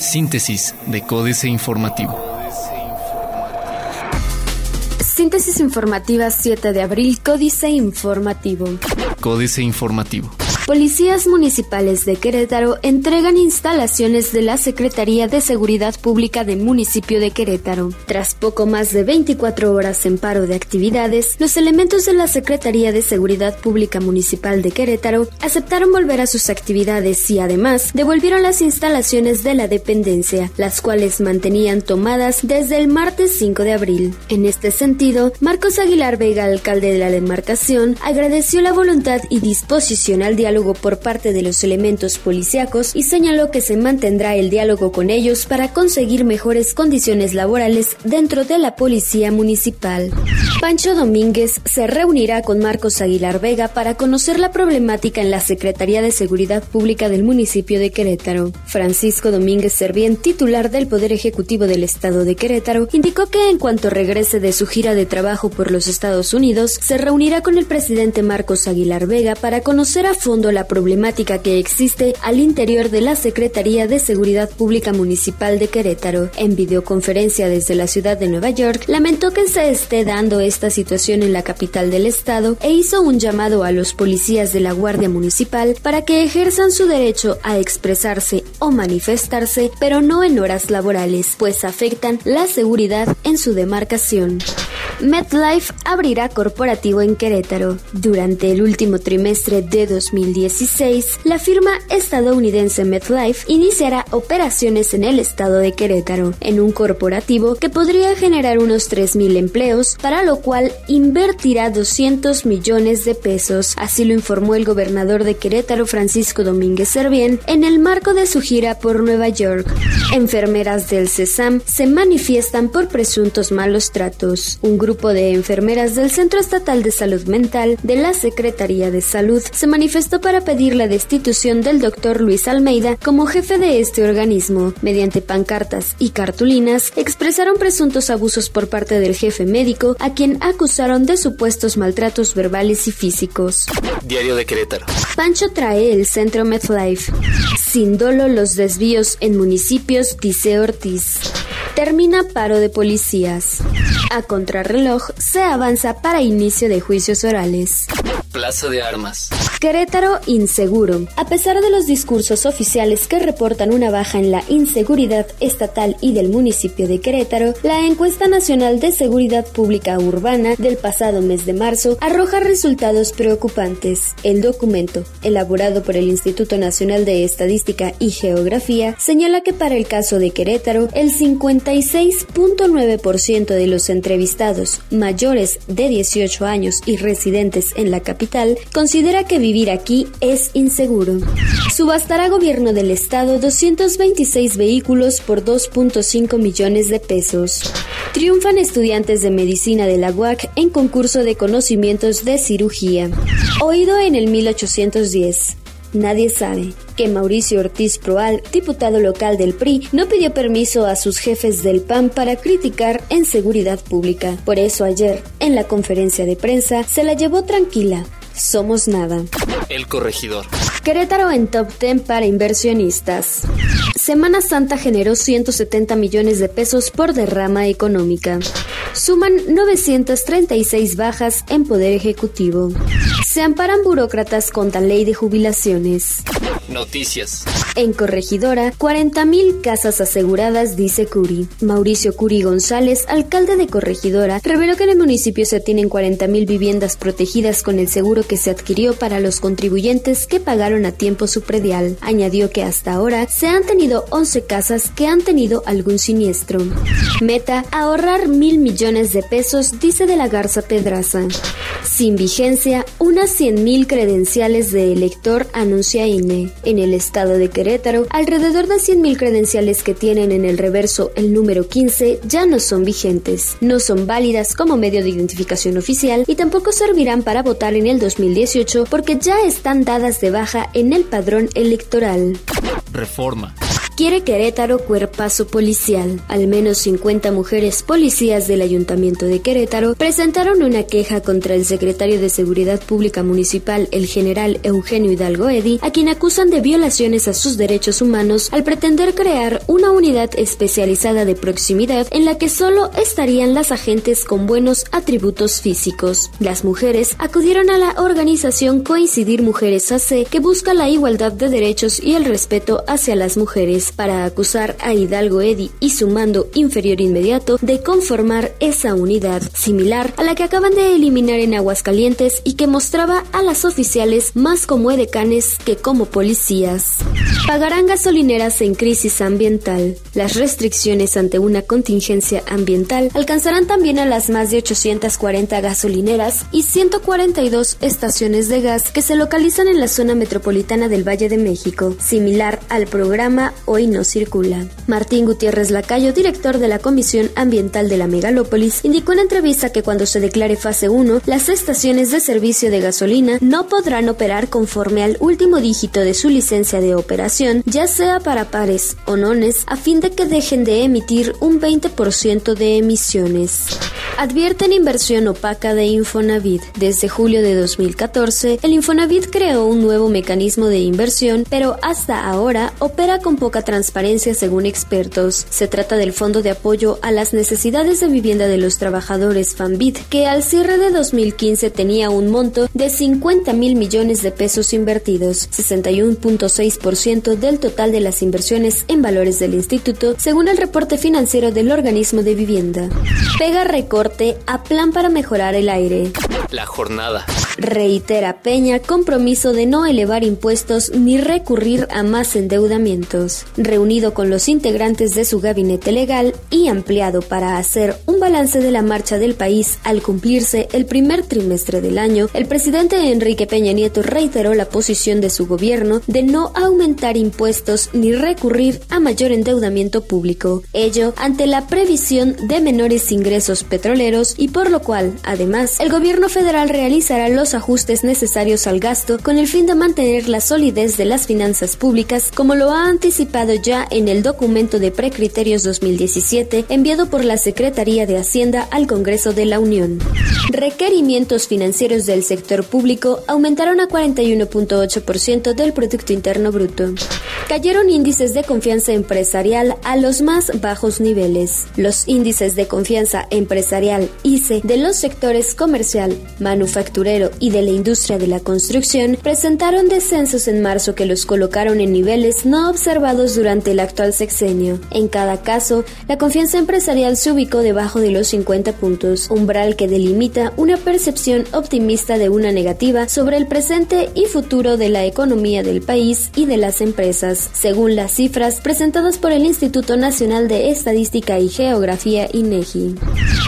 Síntesis de Códice Informativo. Síntesis informativa 7 de abril, Códice Informativo. Códice Informativo. Policías municipales de Querétaro entregan instalaciones de la Secretaría de Seguridad Pública del municipio de Querétaro. Tras poco más de 24 horas en paro de actividades, los elementos de la Secretaría de Seguridad Pública Municipal de Querétaro aceptaron volver a sus actividades y además devolvieron las instalaciones de la dependencia, las cuales mantenían tomadas desde el martes 5 de abril. En este sentido, Marcos Aguilar Vega, alcalde de la demarcación, agradeció la voluntad y disposición al diálogo por parte de los elementos policíacos y señaló que se mantendrá el diálogo con ellos para conseguir mejores condiciones laborales dentro de la policía municipal. Pancho Domínguez se reunirá con Marcos Aguilar Vega para conocer la problemática en la Secretaría de Seguridad Pública del municipio de Querétaro. Francisco Domínguez Servién, titular del Poder Ejecutivo del Estado de Querétaro, indicó que en cuanto regrese de su gira de trabajo por los Estados Unidos, se reunirá con el presidente Marcos Aguilar Vega para conocer a fondo la problemática que existe al interior de la Secretaría de Seguridad Pública Municipal de Querétaro. En videoconferencia desde la ciudad de Nueva York, lamentó que se esté dando esta situación en la capital del estado e hizo un llamado a los policías de la Guardia Municipal para que ejerzan su derecho a expresarse o manifestarse, pero no en horas laborales, pues afectan la seguridad en su demarcación. MetLife abrirá corporativo en Querétaro. Durante el último trimestre de 2016, la firma estadounidense MetLife iniciará operaciones en el estado de Querétaro, en un corporativo que podría generar unos 3.000 empleos, para lo cual invertirá 200 millones de pesos. Así lo informó el gobernador de Querétaro, Francisco Domínguez Servién, en el marco de su gira por Nueva York. Enfermeras del CESAM se manifiestan por presuntos malos tratos. Un grupo de enfermeras del Centro Estatal de Salud Mental de la Secretaría de Salud se manifestó para pedir la destitución del doctor Luis Almeida como jefe de este organismo. Mediante pancartas y cartulinas, expresaron presuntos abusos por parte del jefe médico, a quien acusaron de supuestos maltratos verbales y físicos. Diario de Querétaro. Pancho trae el centro MedLife. Sin dolo los desvíos en municipios, dice Ortiz. Termina paro de policías. A contrarreloj se avanza para inicio de juicios orales. Plaza de Armas. Querétaro inseguro. A pesar de los discursos oficiales que reportan una baja en la inseguridad estatal y del municipio de Querétaro, la encuesta nacional de seguridad pública urbana del pasado mes de marzo arroja resultados preocupantes. El documento, elaborado por el Instituto Nacional de Estadística y Geografía, señala que para el caso de Querétaro, el 56.9% de los entrevistados mayores de 18 años y residentes en la capital considera que vivir aquí es inseguro. Subastará gobierno del estado 226 vehículos por 2.5 millones de pesos. Triunfan estudiantes de medicina de la UAC en concurso de conocimientos de cirugía. Oído en el 1810. Nadie sabe que Mauricio Ortiz Proal, diputado local del PRI, no pidió permiso a sus jefes del PAN para criticar en seguridad pública. Por eso ayer, en la conferencia de prensa, se la llevó tranquila. Somos nada. El corregidor. Querétaro en top 10 para inversionistas. Semana Santa generó 170 millones de pesos por derrama económica. Suman 936 bajas en Poder Ejecutivo. Se amparan burócratas contra ley de jubilaciones. Noticias. En Corregidora, 40.000 casas aseguradas, dice Curi. Mauricio Curi González, alcalde de Corregidora, reveló que en el municipio se tienen 40.000 viviendas protegidas con el seguro que se adquirió para los contribuyentes que pagaron a tiempo su predial. Añadió que hasta ahora se han tenido 11 casas que han tenido algún siniestro. Meta, ahorrar mil millones de pesos, dice de la Garza Pedraza. Sin vigencia, unas 100.000 credenciales de elector anuncia INE. En el estado de Querétaro, alrededor de 100.000 credenciales que tienen en el reverso el número 15 ya no son vigentes, no son válidas como medio de identificación oficial y tampoco servirán para votar en el 2018 porque ya están dadas de baja en el padrón electoral. Reforma. Quiere Querétaro cuerpazo policial. Al menos 50 mujeres policías del Ayuntamiento de Querétaro presentaron una queja contra el secretario de Seguridad Pública Municipal, el general Eugenio Hidalgo Eddy, a quien acusan de violaciones a sus derechos humanos al pretender crear una unidad especializada de proximidad en la que solo estarían las agentes con buenos atributos físicos. Las mujeres acudieron a la organización Coincidir Mujeres AC, que busca la igualdad de derechos y el respeto hacia las mujeres, para acusar a Hidalgo Eddy y su mando inferior inmediato de conformar esa unidad, similar a la que acaban de eliminar en Aguascalientes y que mostraba a las oficiales más como edecanes que como policías. Pagarán gasolineras en crisis ambiental. Las restricciones ante una contingencia ambiental alcanzarán también a las más de 840 gasolineras y 142 estaciones de gas que se localizan en la zona metropolitana del Valle de México, similar al programa Hoy no circula. Martín Gutiérrez Lacayo, director de la Comisión Ambiental de la Megalópolis, indicó en entrevista que cuando se declare fase 1, las estaciones de servicio de gasolina no podrán operar conforme al último dígito de su licencia de operación, ya sea para pares o nones, a fin de que dejen de emitir un 20% de emisiones. Advierten inversión opaca de Infonavit. Desde julio de 2014, el Infonavit creó un nuevo mecanismo de inversión, pero hasta ahora opera con poca transparencia según expertos. Se trata del Fondo de Apoyo a las Necesidades de Vivienda de los Trabajadores FANBIT, que al cierre de 2015 tenía un monto de 50 mil millones de pesos invertidos, 61.6% del total de las inversiones en valores del instituto, según el reporte financiero del organismo de vivienda. Pega recorte a plan para mejorar el aire. La jornada. Reitera Peña compromiso de no elevar impuestos ni recurrir a más endeudamientos. Reunido con los integrantes de su gabinete legal y ampliado para hacer un balance de la marcha del país al cumplirse el primer trimestre del año, el presidente Enrique Peña Nieto reiteró la posición de su gobierno de no aumentar impuestos ni recurrir a mayor endeudamiento público. Ello ante la previsión de menores ingresos petroleros y por lo cual, además, el gobierno federal realizará los ajustes necesarios al gasto con el fin de mantener la solidez de las finanzas públicas, como lo ha anticipado ya en el documento de precriterios 2017 enviado por la Secretaría de Hacienda al Congreso de la Unión. Requerimientos financieros del sector público aumentaron a 41.8% del Producto Interno Bruto. Cayeron índices de confianza empresarial a los más bajos niveles. Los índices de confianza empresarial ICE de los sectores comercial, manufacturero y de la industria de la construcción presentaron descensos en marzo que los colocaron en niveles no observados durante el actual sexenio. En cada caso, la confianza empresarial se ubicó debajo de los 50 puntos, umbral que delimita una percepción optimista de una negativa sobre el presente y futuro de la economía del país y de las empresas, según las cifras presentadas por el Instituto Nacional de Estadística y Geografía INEGI.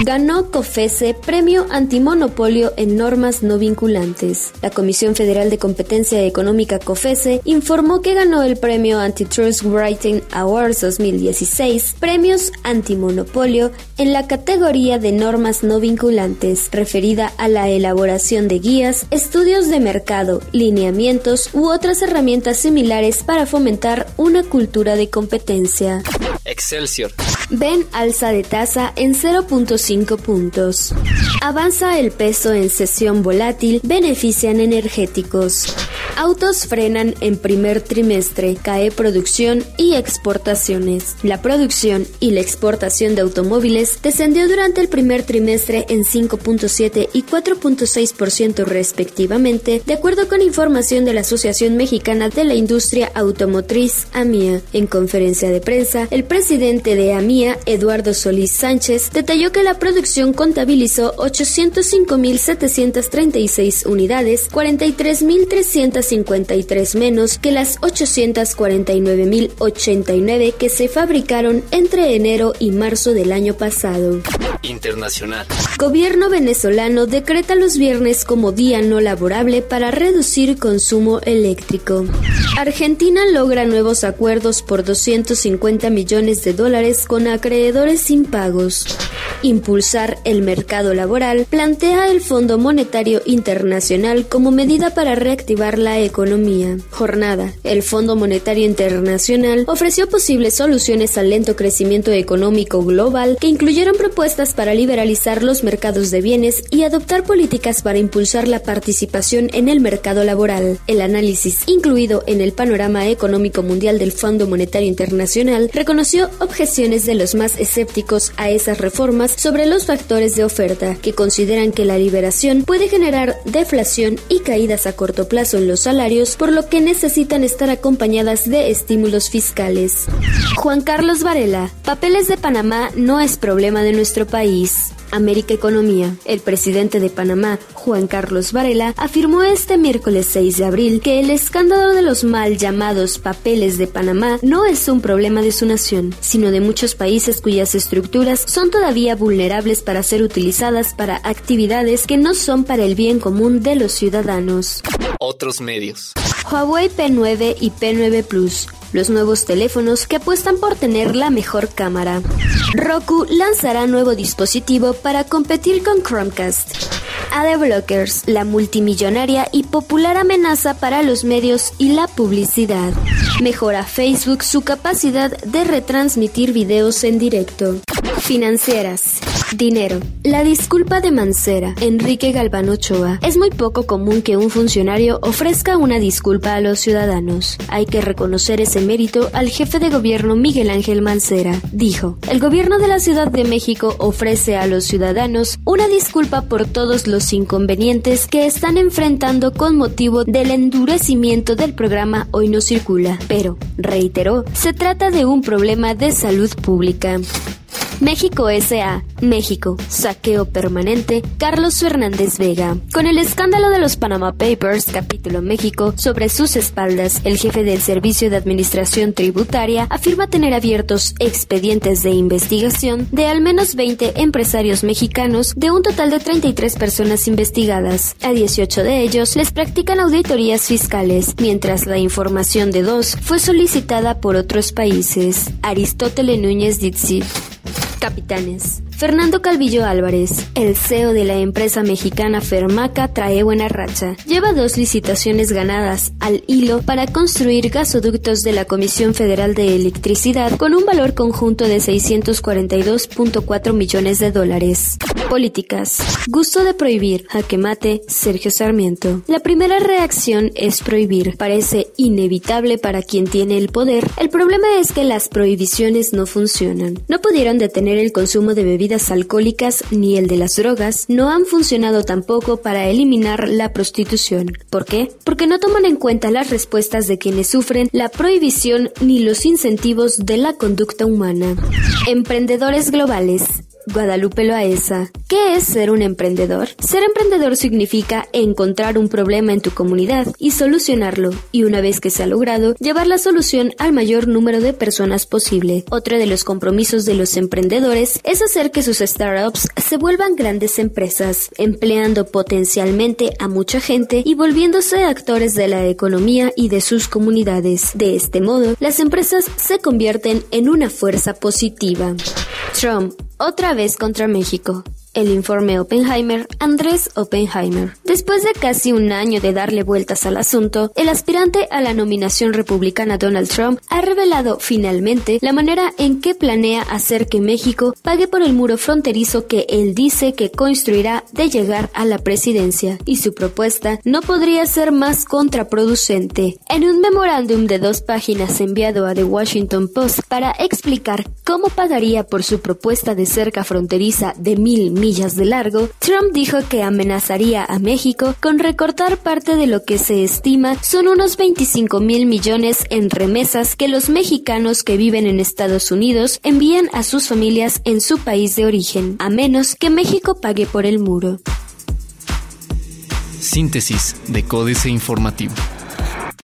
Ganó COFESE premio antimonopolio en normas no vinculantes. La Comisión Federal de Competencia Económica COFESE informó que ganó el premio Antitrust Writing Awards 2016, premios antimonopolio en la categoría de normas no vinculantes, referida a la elaboración de guías, estudios de mercado, lineamientos u otras herramientas similares para fomentar una cultura de competencia. Excelsior. Ven alza de tasa en 0.5 puntos. Avanza el peso en sesión volátil, benefician energéticos. Autos frenan en primer trimestre, cae producción y exportaciones. La producción y la exportación de automóviles descendió durante el primer trimestre en 5.7 y 4.6% respectivamente, de acuerdo con información de la Asociación Mexicana de la Industria Automotriz, AMIA. En conferencia de prensa, el presidente de AMIA, Eduardo Solís Sánchez, detalló que la producción contabilizó 805.736 unidades, 43.353 menos que las 849.089 que se fabricaron entre enero y marzo del año pasado. Internacional. Gobierno venezolano decreta los viernes como día no laborable para reducir consumo eléctrico. Argentina logra nuevos acuerdos por 250 millones de dólares con acreedores impagos. Impulsar el mercado laboral plantea el Fondo Monetario Internacional como medida para reactivar la economía. Jornada. El Fondo Monetario Internacional ofreció posibles soluciones al lento crecimiento económico global que incluyeron propuestas para liberalizar los mercados de bienes y adoptar políticas para impulsar la participación en el mercado laboral. El análisis, incluido en el panorama económico mundial del Fondo Monetario Internacional, reconoció objeciones de los más escépticos a esas reformas sobre los factores de oferta, que consideran que la liberación puede generar deflación y caídas a corto plazo en los salarios, por lo que necesitan estar acompañadas de estímulos fiscales. Juan Carlos Varela, papeles de Panamá no es problema de nuestro país. América Economía. El presidente de Panamá, Juan Carlos Varela, afirmó este miércoles 6 de abril que el escándalo de los mal llamados papeles de Panamá no es un problema de su nación, sino de muchos países cuyas estructuras son todavía vulnerables para ser utilizadas para actividades que no son para el bien común de los ciudadanos. Otros medios. Huawei P9 y P9 Plus los nuevos teléfonos que apuestan por tener la mejor cámara. Roku lanzará nuevo dispositivo para competir con Chromecast. Adblockers, la multimillonaria y popular amenaza para los medios y la publicidad. Mejora Facebook su capacidad de retransmitir videos en directo. Financieras. Dinero. La disculpa de Mancera, Enrique Galván Ochoa. Es muy poco común que un funcionario ofrezca una disculpa a los ciudadanos. Hay que reconocer ese mérito al jefe de gobierno Miguel Ángel Mancera. Dijo, el gobierno de la Ciudad de México ofrece a los ciudadanos una disculpa por todos los inconvenientes que están enfrentando con motivo del endurecimiento del programa Hoy no circula. Pero, reiteró, se trata de un problema de salud pública. México S.A. México. Saqueo permanente. Carlos Fernández Vega. Con el escándalo de los Panama Papers, capítulo México, sobre sus espaldas, el jefe del Servicio de Administración Tributaria afirma tener abiertos expedientes de investigación de al menos 20 empresarios mexicanos de un total de 33 personas investigadas. A 18 de ellos les practican auditorías fiscales, mientras la información de dos fue solicitada por otros países. Aristóteles Núñez Dizzi. Capitanes. Fernando Calvillo Álvarez, el CEO de la empresa mexicana Fermaca, trae buena racha. Lleva dos licitaciones ganadas al hilo para construir gasoductos de la Comisión Federal de Electricidad con un valor conjunto de 642.4 millones de dólares. Políticas. Gusto de prohibir. Jaque mate. Sergio Sarmiento. La primera reacción es prohibir. Parece inevitable para quien tiene el poder. El problema es que las prohibiciones no funcionan. No pudieron detener el consumo de alcohólicas ni el de las drogas no han funcionado tampoco para eliminar la prostitución. ¿Por qué? Porque no toman en cuenta las respuestas de quienes sufren la prohibición ni los incentivos de la conducta humana. Emprendedores globales. Guadalupe Loaesa. ¿Qué es ser un emprendedor? Ser emprendedor significa encontrar un problema en tu comunidad y solucionarlo, y una vez que se ha logrado, llevar la solución al mayor número de personas posible. Otro de los compromisos de los emprendedores es hacer que sus startups se vuelvan grandes empresas, empleando potencialmente a mucha gente y volviéndose actores de la economía y de sus comunidades. De este modo, las empresas se convierten en una fuerza positiva. Trump, otra vez contra México el informe Oppenheimer, Andrés Oppenheimer. Después de casi un año de darle vueltas al asunto, el aspirante a la nominación republicana Donald Trump ha revelado finalmente la manera en que planea hacer que México pague por el muro fronterizo que él dice que construirá de llegar a la presidencia, y su propuesta no podría ser más contraproducente. En un memorándum de dos páginas enviado a The Washington Post para explicar cómo pagaría por su propuesta de cerca fronteriza de mil millas de largo, Trump dijo que amenazaría a México con recortar parte de lo que se estima son unos 25 mil millones en remesas que los mexicanos que viven en Estados Unidos envían a sus familias en su país de origen, a menos que México pague por el muro. Síntesis de Códice Informativo.